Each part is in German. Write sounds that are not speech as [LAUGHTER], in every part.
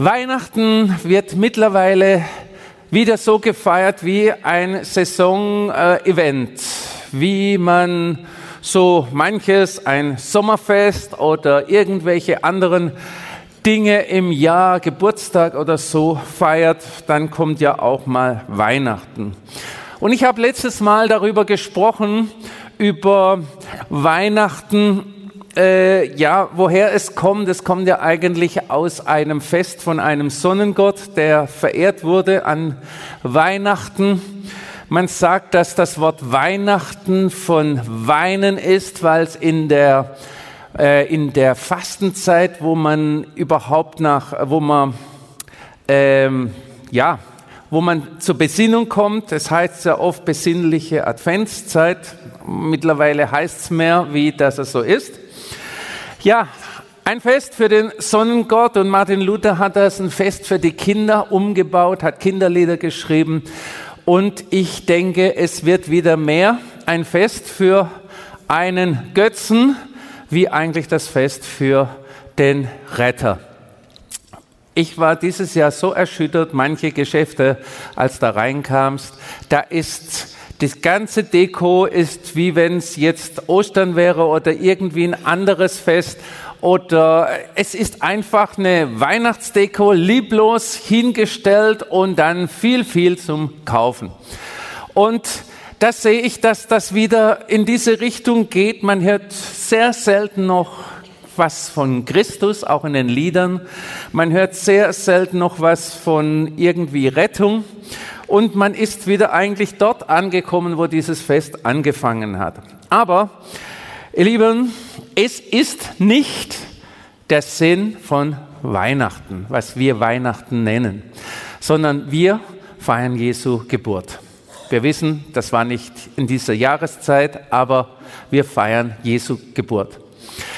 Weihnachten wird mittlerweile wieder so gefeiert wie ein Saison-Event, wie man so manches, ein Sommerfest oder irgendwelche anderen Dinge im Jahr, Geburtstag oder so feiert, dann kommt ja auch mal Weihnachten. Und ich habe letztes Mal darüber gesprochen, über Weihnachten äh, ja, woher es kommt, es kommt ja eigentlich aus einem Fest von einem Sonnengott, der verehrt wurde an Weihnachten. Man sagt, dass das Wort Weihnachten von Weinen ist, weil es in der äh, in der Fastenzeit, wo man überhaupt nach, wo man ähm, ja, wo man zur Besinnung kommt. Es heißt ja oft besinnliche Adventszeit. Mittlerweile heißt es mehr, wie dass es so ist. Ja, ein Fest für den Sonnengott und Martin Luther hat das ein Fest für die Kinder umgebaut, hat Kinderlieder geschrieben und ich denke, es wird wieder mehr ein Fest für einen Götzen, wie eigentlich das Fest für den Retter. Ich war dieses Jahr so erschüttert, manche Geschäfte, als da reinkamst, da ist das ganze Deko ist wie wenn es jetzt Ostern wäre oder irgendwie ein anderes Fest oder es ist einfach eine Weihnachtsdeko lieblos hingestellt und dann viel, viel zum Kaufen. Und das sehe ich, dass das wieder in diese Richtung geht. Man hört sehr selten noch was von Christus, auch in den Liedern. Man hört sehr selten noch was von irgendwie Rettung und man ist wieder eigentlich dort angekommen, wo dieses Fest angefangen hat. Aber, ihr Lieben, es ist nicht der Sinn von Weihnachten, was wir Weihnachten nennen, sondern wir feiern Jesu Geburt. Wir wissen, das war nicht in dieser Jahreszeit, aber wir feiern Jesu Geburt.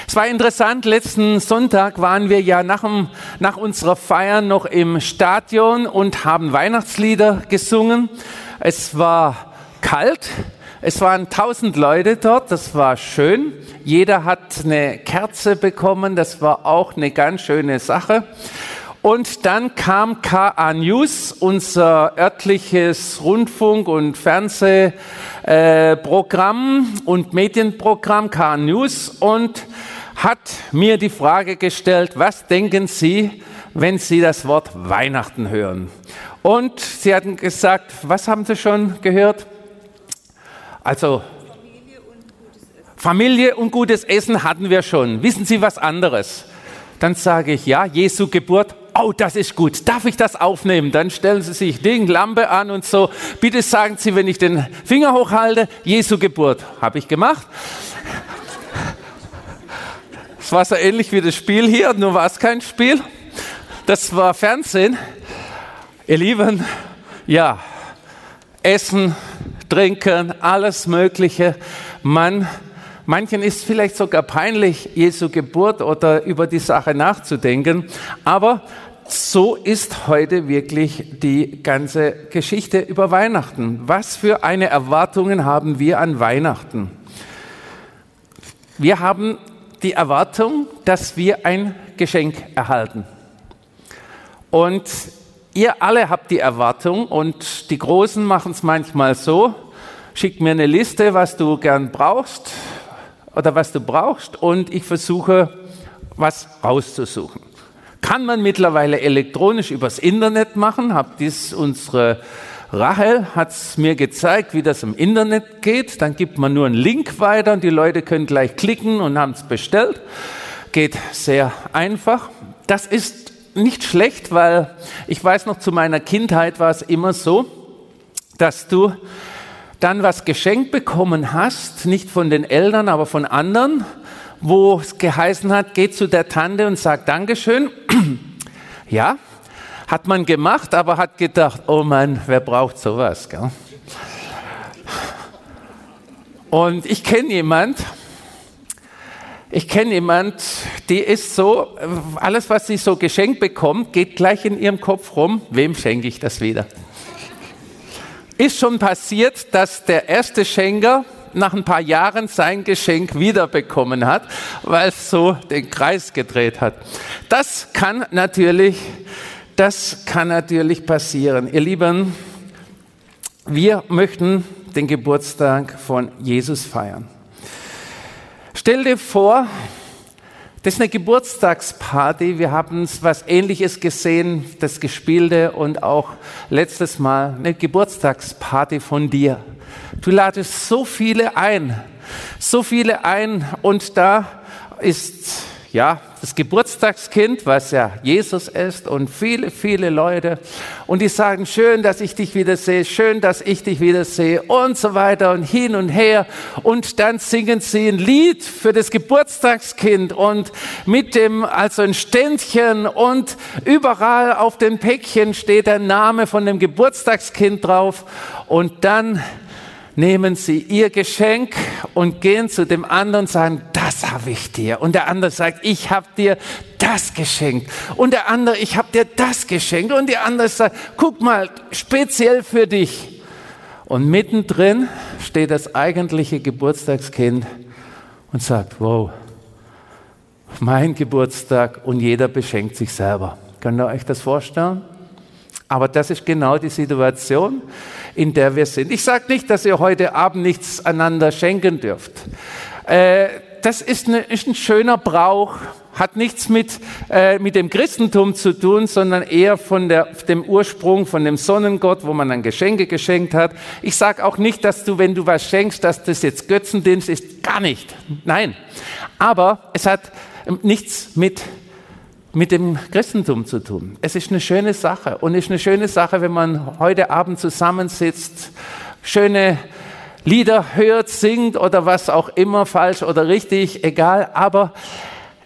Es war interessant, letzten Sonntag waren wir ja nach, dem, nach unserer Feier noch im Stadion und haben Weihnachtslieder gesungen. Es war kalt, es waren tausend Leute dort, das war schön. Jeder hat eine Kerze bekommen, das war auch eine ganz schöne Sache. Und dann kam KA News, unser örtliches Rundfunk- und Fernsehprogramm und Medienprogramm KA News und hat mir die Frage gestellt, was denken Sie, wenn Sie das Wort Weihnachten hören? Und Sie hatten gesagt, was haben Sie schon gehört? Also Familie und gutes Essen hatten wir schon. Wissen Sie was anderes? Dann sage ich, ja, Jesu Geburt. Oh, das ist gut. Darf ich das aufnehmen? Dann stellen Sie sich die Lampe an und so. Bitte sagen Sie, wenn ich den Finger hochhalte, Jesu Geburt. Habe ich gemacht. Es war so ähnlich wie das Spiel hier, nur war es kein Spiel. Das war Fernsehen. Ihr Lieben, ja, Essen, Trinken, alles Mögliche. Man, manchen ist vielleicht sogar peinlich, Jesu Geburt oder über die Sache nachzudenken. Aber so ist heute wirklich die ganze Geschichte über Weihnachten. Was für eine Erwartungen haben wir an Weihnachten? Wir haben die Erwartung, dass wir ein Geschenk erhalten. Und ihr alle habt die Erwartung und die Großen machen es manchmal so, schick mir eine Liste, was du gern brauchst oder was du brauchst und ich versuche, was rauszusuchen. Kann man mittlerweile elektronisch übers Internet machen, habt dies unsere Rahel hat es mir gezeigt, wie das im Internet geht. Dann gibt man nur einen Link weiter und die Leute können gleich klicken und haben es bestellt. Geht sehr einfach. Das ist nicht schlecht, weil ich weiß noch, zu meiner Kindheit war es immer so, dass du dann was geschenkt bekommen hast, nicht von den Eltern, aber von anderen, wo es geheißen hat, geh zu der Tante und sag Dankeschön. [CLEARS THROAT] ja, hat man gemacht, aber hat gedacht, oh Mann, wer braucht sowas? Gell? Und ich kenne jemand, ich kenne jemand, die ist so, alles, was sie so geschenkt bekommt, geht gleich in ihrem Kopf rum, wem schenke ich das wieder? Ist schon passiert, dass der erste Schenker nach ein paar Jahren sein Geschenk wiederbekommen hat, weil es so den Kreis gedreht hat. Das kann natürlich Das kann natürlich passieren. Ihr Lieben, wir möchten den Geburtstag von Jesus feiern. Stell dir vor, das ist eine Geburtstagsparty. Wir haben was Ähnliches gesehen, das Gespielte und auch letztes Mal eine Geburtstagsparty von dir. Du ladest so viele ein, so viele ein und da ist ja, das Geburtstagskind, was ja Jesus ist und viele, viele Leute. Und die sagen, schön, dass ich dich wieder sehe, schön, dass ich dich wieder sehe und so weiter und hin und her. Und dann singen sie ein Lied für das Geburtstagskind und mit dem, also ein Ständchen und überall auf dem Päckchen steht der Name von dem Geburtstagskind drauf. Und dann nehmen sie ihr Geschenk und gehen zu dem anderen und sagen, das habe ich dir. Und der andere sagt, ich habe dir das geschenkt. Und der andere, ich habe dir das geschenkt. Und der andere sagt, guck mal, speziell für dich. Und mittendrin steht das eigentliche Geburtstagskind und sagt, wow, mein Geburtstag und jeder beschenkt sich selber. Könnt ihr euch das vorstellen? Aber das ist genau die Situation, in der wir sind. Ich sage nicht, dass ihr heute Abend nichts einander schenken dürft. Äh, das ist, eine, ist, ein schöner Brauch, hat nichts mit, äh, mit dem Christentum zu tun, sondern eher von der, dem Ursprung, von dem Sonnengott, wo man dann Geschenke geschenkt hat. Ich sage auch nicht, dass du, wenn du was schenkst, dass das jetzt Götzendienst ist. Gar nicht. Nein. Aber es hat nichts mit mit dem Christentum zu tun. Es ist eine schöne Sache und es ist eine schöne Sache, wenn man heute Abend zusammensitzt, schöne Lieder hört, singt oder was auch immer, falsch oder richtig, egal, aber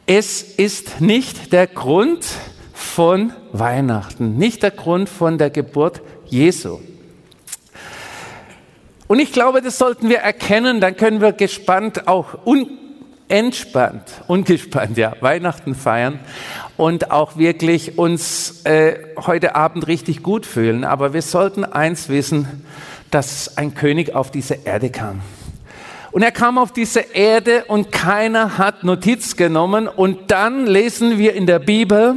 es ist nicht der Grund von Weihnachten, nicht der Grund von der Geburt Jesu. Und ich glaube, das sollten wir erkennen, dann können wir gespannt auch entspannt, ungespannt, ja, Weihnachten feiern und auch wirklich uns äh, heute Abend richtig gut fühlen. Aber wir sollten eins wissen, dass ein König auf diese Erde kam. Und er kam auf diese Erde und keiner hat Notiz genommen. Und dann lesen wir in der Bibel,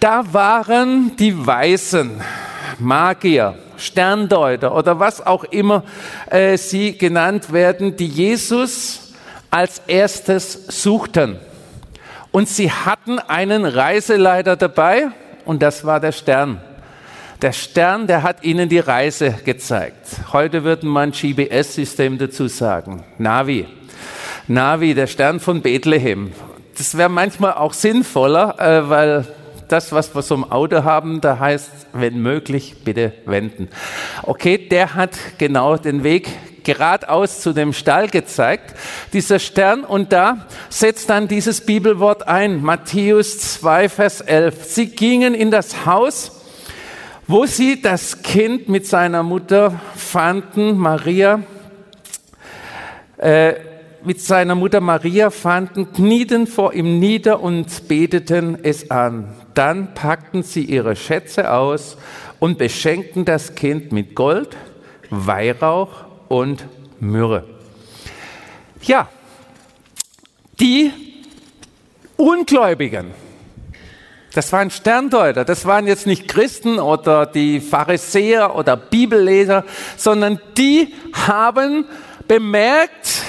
da waren die Weisen, Magier, Sterndeuter oder was auch immer äh, sie genannt werden, die Jesus als erstes suchten. Und sie hatten einen Reiseleiter dabei und das war der Stern. Der Stern, der hat ihnen die Reise gezeigt. Heute würde man GPS-System dazu sagen. Navi. Navi, der Stern von Bethlehem. Das wäre manchmal auch sinnvoller, äh, weil das, was wir so im Auto haben, da heißt, wenn möglich, bitte wenden. Okay, der hat genau den Weg geradeaus zu dem Stall gezeigt, dieser Stern, und da setzt dann dieses Bibelwort ein, Matthäus 2, Vers 11. Sie gingen in das Haus, wo sie das Kind mit seiner Mutter fanden, Maria, äh, mit seiner Mutter Maria fanden, knieten vor ihm nieder und beteten es an. Dann packten sie ihre Schätze aus und beschenkten das Kind mit Gold, Weihrauch und Myrrhe. Ja, die Ungläubigen, das waren Sterndeuter, das waren jetzt nicht Christen oder die Pharisäer oder Bibelleser, sondern die haben bemerkt,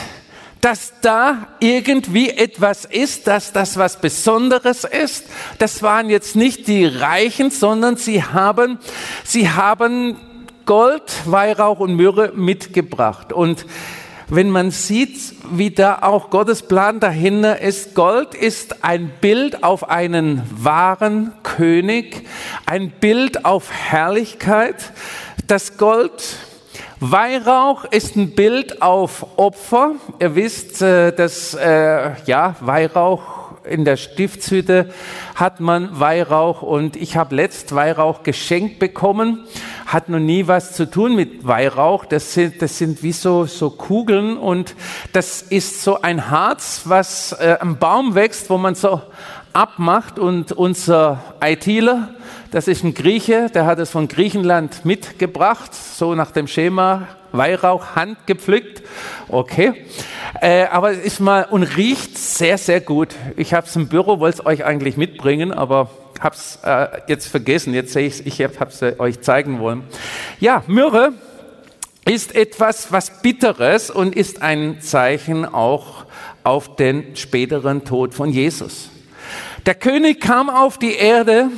dass da irgendwie etwas ist, dass das was Besonderes ist. Das waren jetzt nicht die Reichen, sondern sie haben, sie haben Gold, Weihrauch und Myrrhe mitgebracht. Und wenn man sieht, wie da auch Gottes Plan dahinter ist, Gold ist ein Bild auf einen wahren König, ein Bild auf Herrlichkeit. Das Gold, Weihrauch ist ein Bild auf Opfer. Ihr wisst, äh, dass äh, ja Weihrauch in der Stiftshütte hat man Weihrauch und ich habe letzt Weihrauch geschenkt bekommen. Hat noch nie was zu tun mit Weihrauch. Das sind, das sind wie so, so Kugeln und das ist so ein Harz, was äh, am Baum wächst, wo man so abmacht und unser ITler, das ist ein Grieche, der hat es von Griechenland mitgebracht, so nach dem Schema Weihrauch handgepflückt. Okay. Äh, aber es ist mal und riecht sehr, sehr gut. Ich habe es im Büro, wollte es euch eigentlich mitbringen, aber habe es äh, jetzt vergessen. Jetzt sehe ich, ich habe es euch zeigen wollen. Ja, Myrrhe ist etwas, was Bitteres und ist ein Zeichen auch auf den späteren Tod von Jesus. Der König kam auf die Erde,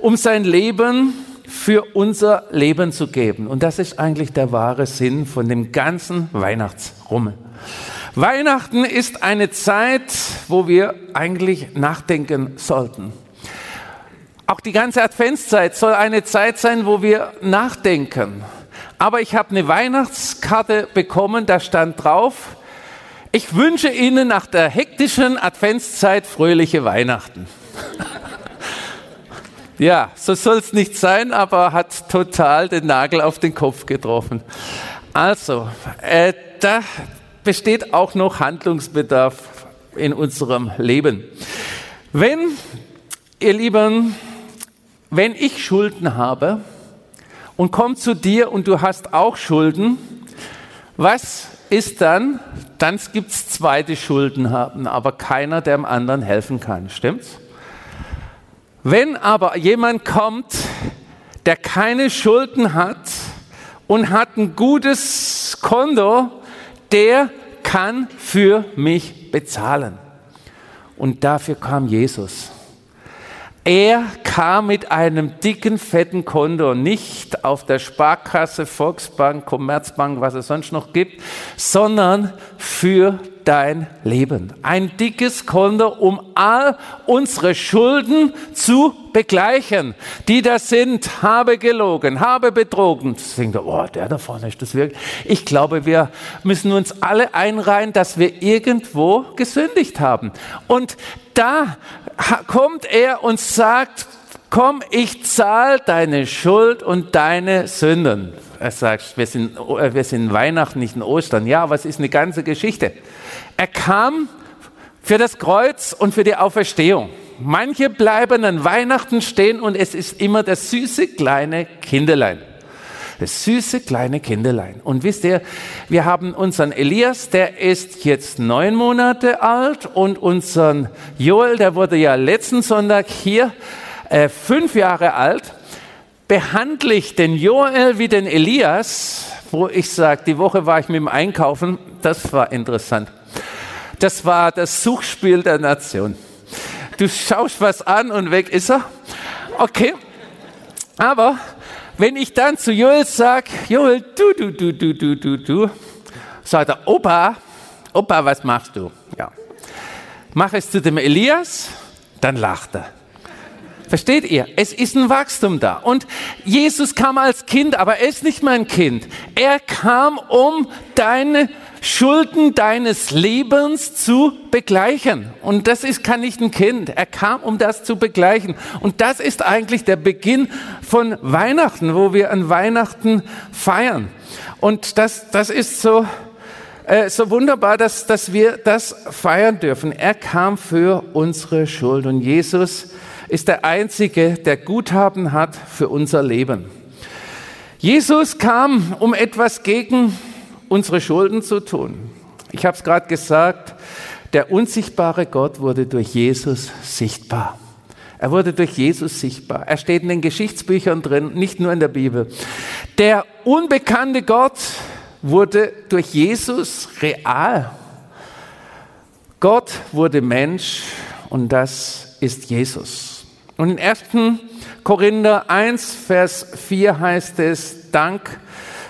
um sein Leben für unser Leben zu geben. Und das ist eigentlich der wahre Sinn von dem ganzen Weihnachtsrummel. Weihnachten ist eine Zeit, wo wir eigentlich nachdenken sollten. Auch die ganze Adventszeit soll eine Zeit sein, wo wir nachdenken. Aber ich habe eine Weihnachtskarte bekommen, da stand drauf, ich wünsche Ihnen nach der hektischen Adventszeit fröhliche Weihnachten. [LAUGHS] ja, so soll es nicht sein, aber hat total den Nagel auf den Kopf getroffen. Also, äh, da besteht auch noch Handlungsbedarf in unserem Leben. Wenn, ihr Lieben, wenn ich Schulden habe und komme zu dir und du hast auch Schulden, was ist dann, dann gibt es zwei, die Schulden haben, aber keiner, der dem anderen helfen kann. Stimmt's? Wenn aber jemand kommt, der keine Schulden hat und hat ein gutes Konto, der kann für mich bezahlen. Und dafür kam Jesus. Er kam mit einem dicken, fetten Konto, nicht auf der Sparkasse, Volksbank, Commerzbank, was es sonst noch gibt, sondern für dein Leben. Ein dickes Konto, um all unsere Schulden zu begleichen, die da sind, habe gelogen, habe betrogen. Deswegen, oh, der da vorne ist das wirklich. Ich glaube, wir müssen uns alle einreihen, dass wir irgendwo gesündigt haben. Und da kommt er und sagt, komm, ich zahle deine Schuld und deine Sünden. Er sagt, wir sind, wir sind Weihnachten, nicht in Ostern. Ja, was ist eine ganze Geschichte? Er kam für das Kreuz und für die Auferstehung. Manche bleiben an Weihnachten stehen und es ist immer das süße kleine Kinderlein. Das süße kleine Kinderlein. Und wisst ihr, wir haben unseren Elias, der ist jetzt neun Monate alt und unseren Joel, der wurde ja letzten Sonntag hier äh, fünf Jahre alt. Behandle ich den Joel wie den Elias, wo ich sage, die Woche war ich mit dem Einkaufen, das war interessant. Das war das Suchspiel der Nation. Du schaust was an und weg ist er. Okay. Aber wenn ich dann zu Joel sage, Joel, du, du, du, du, du, du, du, sagt er, Opa, Opa, was machst du? Ja. Mach es zu dem Elias, dann lacht er. Versteht ihr? Es ist ein Wachstum da. Und Jesus kam als Kind, aber er ist nicht mein Kind. Er kam, um deine Schulden deines Lebens zu begleichen. Und das ist, kann nicht ein Kind. Er kam, um das zu begleichen. Und das ist eigentlich der Beginn von Weihnachten, wo wir an Weihnachten feiern. Und das, das ist so, äh, so wunderbar, dass, dass wir das feiern dürfen. Er kam für unsere Schuld. Und Jesus ist der Einzige, der Guthaben hat für unser Leben. Jesus kam, um etwas gegen unsere Schulden zu tun. Ich habe es gerade gesagt, der unsichtbare Gott wurde durch Jesus sichtbar. Er wurde durch Jesus sichtbar. Er steht in den Geschichtsbüchern drin, nicht nur in der Bibel. Der unbekannte Gott wurde durch Jesus real. Gott wurde Mensch und das ist Jesus. Und in 1. Korinther 1, Vers 4 heißt es, Dank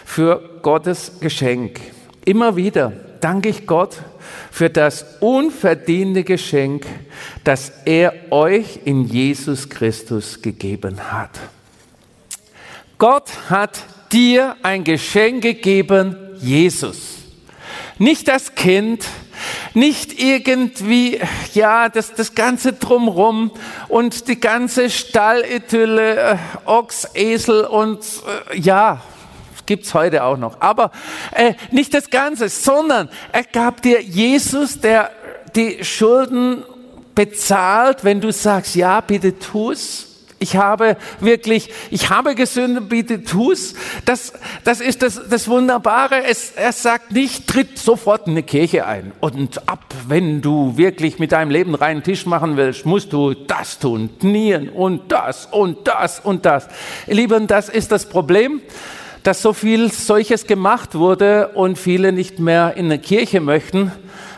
für Gottes Geschenk. Immer wieder danke ich Gott für das unverdiente Geschenk, das er euch in Jesus Christus gegeben hat. Gott hat dir ein Geschenk gegeben, Jesus. Nicht das Kind, nicht irgendwie, ja, das, das ganze Drumrum und die ganze Stallidylle, äh, Ochs, Esel und äh, ja, gibt es heute auch noch. Aber äh, nicht das Ganze, sondern er gab dir Jesus, der die Schulden bezahlt, wenn du sagst, ja, bitte tu's. Ich habe wirklich, ich habe gesündigt, bitte tu's. Das, das ist das, das Wunderbare. Es, er sagt nicht, tritt sofort in eine Kirche ein und ab, wenn du wirklich mit deinem Leben reinen Tisch machen willst, musst du das tun, knieen und das und das und das. Lieben, das ist das Problem dass so viel solches gemacht wurde und viele nicht mehr in eine Kirche möchten,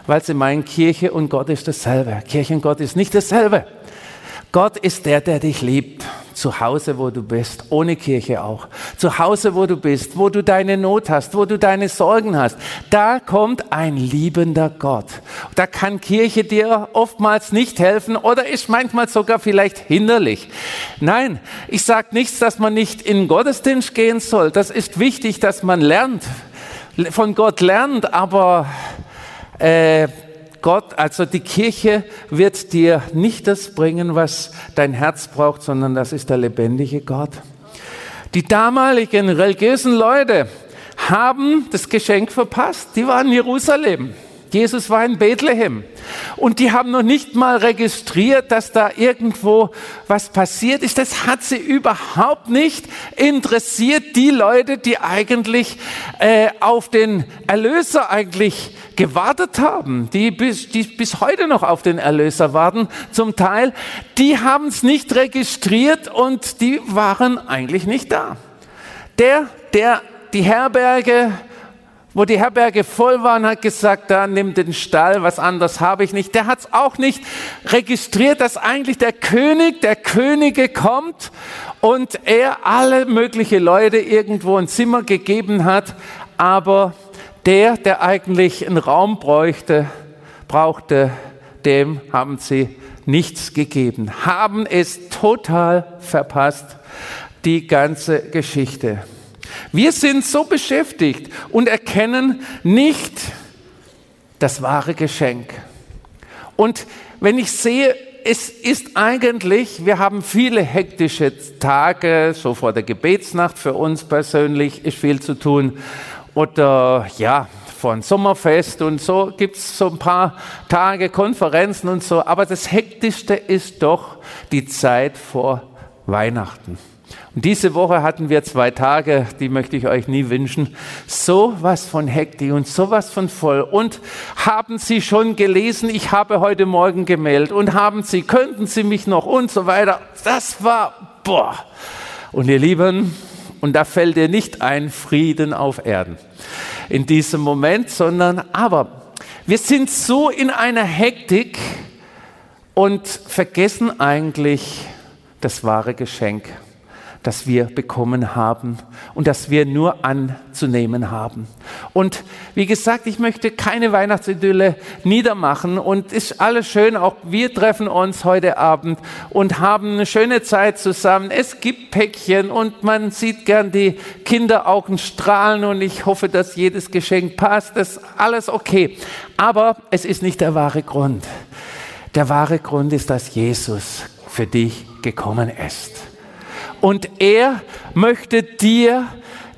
weil sie meinen, Kirche und Gott ist dasselbe. Kirche und Gott ist nicht dasselbe. Gott ist der, der dich liebt. Zu Hause, wo du bist, ohne Kirche auch. Zu Hause, wo du bist, wo du deine Not hast, wo du deine Sorgen hast. Da kommt ein liebender Gott. Da kann Kirche dir oftmals nicht helfen oder ist manchmal sogar vielleicht hinderlich. Nein, ich sage nichts, dass man nicht in Gottesdienst gehen soll. Das ist wichtig, dass man lernt, von Gott lernt, aber äh, Gott, also die Kirche wird dir nicht das bringen, was dein Herz braucht, sondern das ist der lebendige Gott. Die damaligen religiösen Leute haben das Geschenk verpasst. Die waren in Jerusalem. Jesus war in Bethlehem. Und die haben noch nicht mal registriert, dass da irgendwo was passiert ist. Das hat sie überhaupt nicht interessiert. Die Leute, die eigentlich äh, auf den Erlöser eigentlich gewartet haben, die bis, die bis heute noch auf den Erlöser warten, zum Teil, die haben es nicht registriert und die waren eigentlich nicht da. Der, der die Herberge wo die Herberge voll waren, hat gesagt, da nimm den Stall, was anderes habe ich nicht. Der hat es auch nicht registriert, dass eigentlich der König der Könige kommt und er alle mögliche Leute irgendwo ein Zimmer gegeben hat, aber der, der eigentlich einen Raum bräuchte, brauchte, dem haben sie nichts gegeben, haben es total verpasst, die ganze Geschichte. Wir sind so beschäftigt und erkennen nicht das wahre Geschenk. Und wenn ich sehe, es ist eigentlich, wir haben viele hektische Tage, so vor der Gebetsnacht für uns persönlich ist viel zu tun. Oder ja, vor ein Sommerfest und so gibt es so ein paar Tage, Konferenzen und so. Aber das Hektischste ist doch die Zeit vor Weihnachten. Diese Woche hatten wir zwei Tage, die möchte ich euch nie wünschen. So was von Hektik und so was von voll. Und haben Sie schon gelesen, ich habe heute Morgen gemeldet und haben Sie, könnten Sie mich noch und so weiter. Das war, boah. Und ihr Lieben, und da fällt dir nicht ein Frieden auf Erden in diesem Moment, sondern aber wir sind so in einer Hektik und vergessen eigentlich das wahre Geschenk das wir bekommen haben und das wir nur anzunehmen haben. Und wie gesagt, ich möchte keine Weihnachtsidylle niedermachen und ist alles schön, auch wir treffen uns heute Abend und haben eine schöne Zeit zusammen. Es gibt Päckchen und man sieht gern die Kinderaugen strahlen und ich hoffe, dass jedes Geschenk passt. Das ist alles okay. Aber es ist nicht der wahre Grund. Der wahre Grund ist, dass Jesus für dich gekommen ist. Und er möchte dir,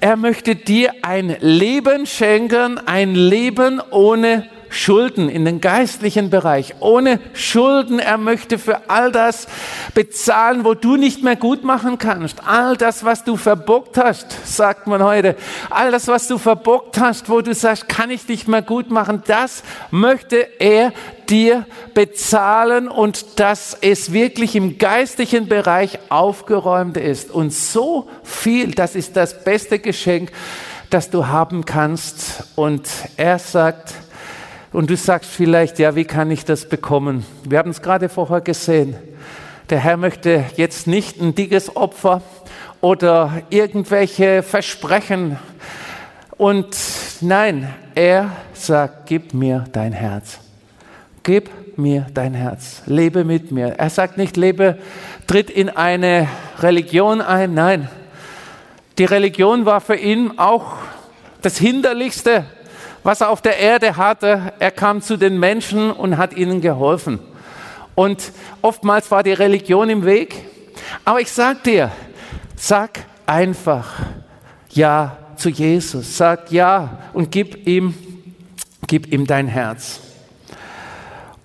er möchte dir ein Leben schenken, ein Leben ohne Schulden in den geistlichen Bereich, ohne Schulden. Er möchte für all das bezahlen, wo du nicht mehr gut machen kannst. All das, was du verbockt hast, sagt man heute. All das, was du verbockt hast, wo du sagst, kann ich nicht mehr gut machen, das möchte er dir bezahlen und dass es wirklich im geistlichen Bereich aufgeräumt ist. Und so viel, das ist das beste Geschenk, das du haben kannst. Und er sagt, und du sagst vielleicht, ja, wie kann ich das bekommen? Wir haben es gerade vorher gesehen. Der Herr möchte jetzt nicht ein dickes Opfer oder irgendwelche Versprechen. Und nein, er sagt, gib mir dein Herz. Gib mir dein Herz. Lebe mit mir. Er sagt nicht, lebe, tritt in eine Religion ein. Nein, die Religion war für ihn auch das Hinderlichste, was er auf der Erde hatte. Er kam zu den Menschen und hat ihnen geholfen. Und oftmals war die Religion im Weg. Aber ich sag dir, sag einfach Ja zu Jesus. Sag Ja und gib ihm, gib ihm dein Herz.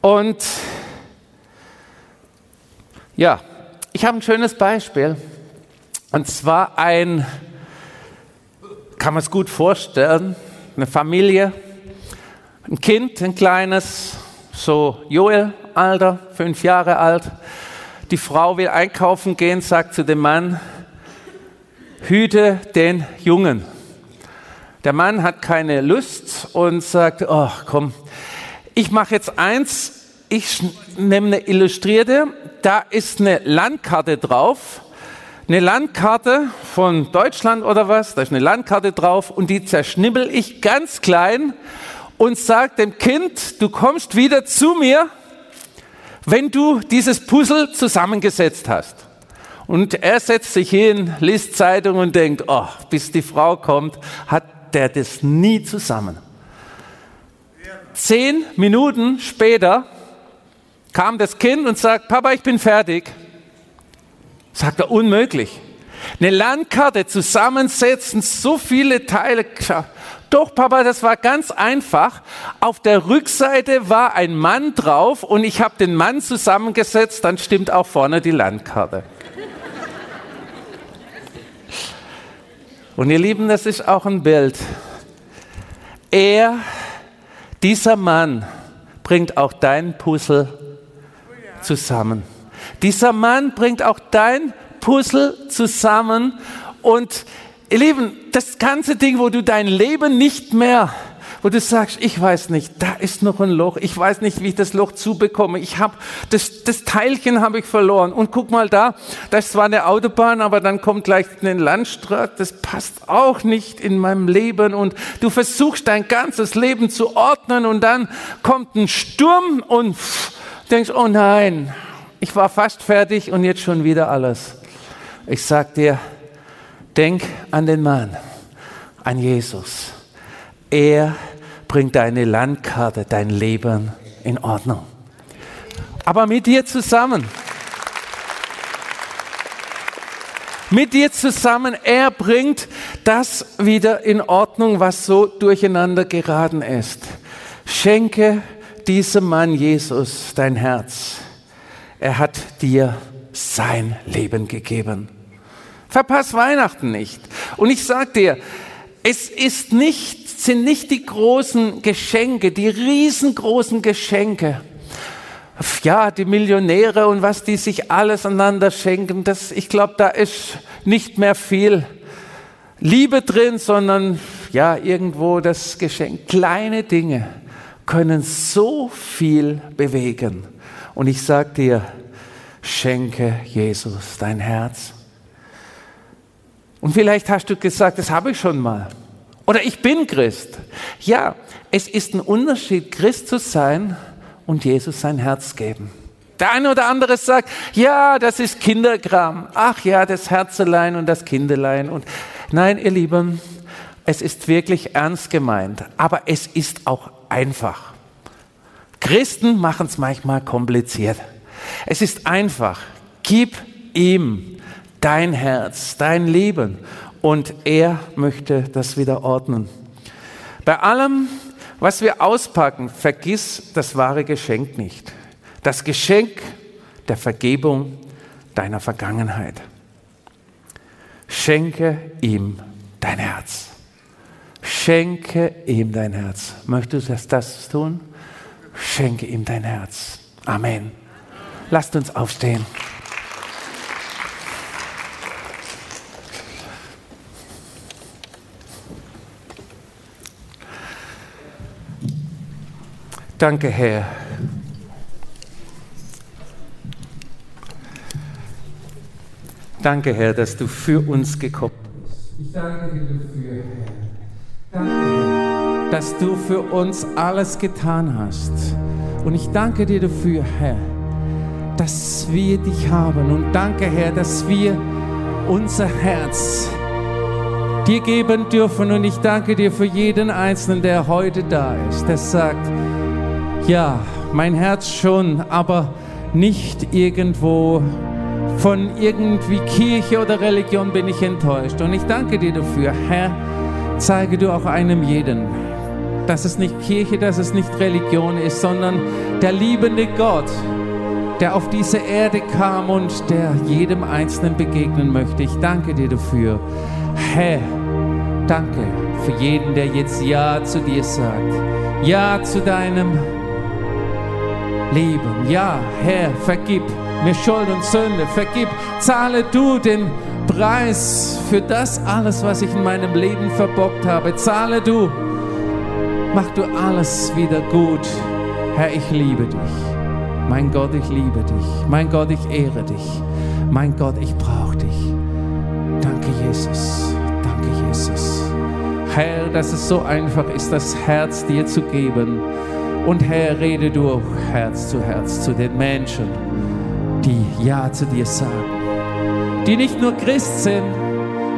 Und ja, ich habe ein schönes Beispiel. Und zwar ein, kann man es gut vorstellen, eine Familie, ein Kind, ein kleines, so Joel, Alter, fünf Jahre alt. Die Frau will einkaufen gehen, sagt zu dem Mann, hüte den Jungen. Der Mann hat keine Lust und sagt, oh komm, ich mache jetzt eins, ich nehme eine Illustrierte, da ist eine Landkarte drauf, eine Landkarte von Deutschland oder was, da ist eine Landkarte drauf und die zerschnibbel ich ganz klein und sage dem Kind, du kommst wieder zu mir, wenn du dieses Puzzle zusammengesetzt hast. Und er setzt sich hin, liest Zeitung und denkt, oh, bis die Frau kommt, hat der das nie zusammen. Zehn Minuten später kam das Kind und sagt, Papa, ich bin fertig. Sagt er, unmöglich. Eine Landkarte zusammensetzen, so viele Teile. Doch, Papa, das war ganz einfach. Auf der Rückseite war ein Mann drauf und ich habe den Mann zusammengesetzt, dann stimmt auch vorne die Landkarte. Und ihr Lieben, das ist auch ein Bild. Er, dieser Mann, bringt auch dein Puzzle zusammen. Dieser Mann bringt auch dein Puzzle zusammen. Und ihr Lieben, das ganze Ding, wo du dein Leben nicht mehr wo du sagst, ich weiß nicht, da ist noch ein Loch, ich weiß nicht, wie ich das Loch zubekomme, ich habe das, das Teilchen habe ich verloren. Und guck mal da, das ist zwar eine Autobahn, aber dann kommt gleich eine Landstraße, das passt auch nicht in meinem Leben. Und du versuchst dein ganzes Leben zu ordnen. Und dann kommt ein Sturm und denkst, oh nein, ich war fast fertig und jetzt schon wieder alles. Ich sag dir, denk an den Mann, an Jesus. Er bringt deine Landkarte, dein Leben in Ordnung. Aber mit dir zusammen. Mit dir zusammen, er bringt das wieder in Ordnung, was so durcheinander geraten ist. Schenke diesem Mann Jesus dein Herz. Er hat dir sein Leben gegeben. Verpass Weihnachten nicht. Und ich sag dir, es ist nicht sind nicht die großen Geschenke, die riesengroßen Geschenke. Ja, die Millionäre und was die sich alles einander schenken, das, ich glaube, da ist nicht mehr viel Liebe drin, sondern ja, irgendwo das Geschenk. Kleine Dinge können so viel bewegen. Und ich sage dir, schenke Jesus dein Herz. Und vielleicht hast du gesagt, das habe ich schon mal. Oder ich bin Christ. Ja, es ist ein Unterschied, Christ zu sein und Jesus sein Herz geben. Der eine oder andere sagt, ja, das ist Kinderkram. Ach ja, das Herzelein und das Kindelein. Und nein, ihr Lieben, es ist wirklich ernst gemeint, aber es ist auch einfach. Christen machen es manchmal kompliziert. Es ist einfach. Gib ihm dein Herz, dein Leben und er möchte das wieder ordnen. Bei allem, was wir auspacken, vergiss das wahre Geschenk nicht. Das Geschenk der Vergebung deiner Vergangenheit. Schenke ihm dein Herz. Schenke ihm dein Herz. Möchtest du das tun? Schenke ihm dein Herz. Amen. Lasst uns aufstehen. Danke, Herr. Danke, Herr, dass du für uns gekommen bist. Ich danke dir dafür, Herr. Danke, dass du für uns alles getan hast. Und ich danke dir dafür, Herr, dass wir dich haben. Und danke, Herr, dass wir unser Herz dir geben dürfen. Und ich danke dir für jeden Einzelnen, der heute da ist, der sagt, ja, mein Herz schon, aber nicht irgendwo von irgendwie Kirche oder Religion bin ich enttäuscht. Und ich danke dir dafür, Herr, zeige du auch einem jeden, dass es nicht Kirche, dass es nicht Religion ist, sondern der liebende Gott, der auf diese Erde kam und der jedem Einzelnen begegnen möchte. Ich danke dir dafür. Herr, danke für jeden, der jetzt Ja zu dir sagt. Ja zu deinem Leben. Ja, Herr, vergib mir Schuld und Sünde. Vergib, zahle du den Preis für das alles, was ich in meinem Leben verbockt habe. Zahle du. Mach du alles wieder gut. Herr, ich liebe dich. Mein Gott, ich liebe dich. Mein Gott, ich ehre dich. Mein Gott, ich brauche dich. Danke, Jesus. Danke, Jesus. Herr, dass es so einfach ist, das Herz dir zu geben. Und Herr, rede du Herz zu Herz zu den Menschen, die Ja zu dir sagen, die nicht nur Christ sind,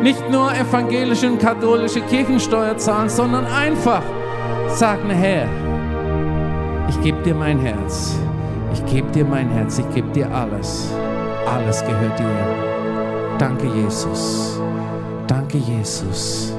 nicht nur evangelische und katholische Kirchensteuer zahlen, sondern einfach sagen, Herr, ich gebe dir mein Herz, ich gebe dir mein Herz, ich gebe dir alles, alles gehört dir. Danke, Jesus. Danke, Jesus.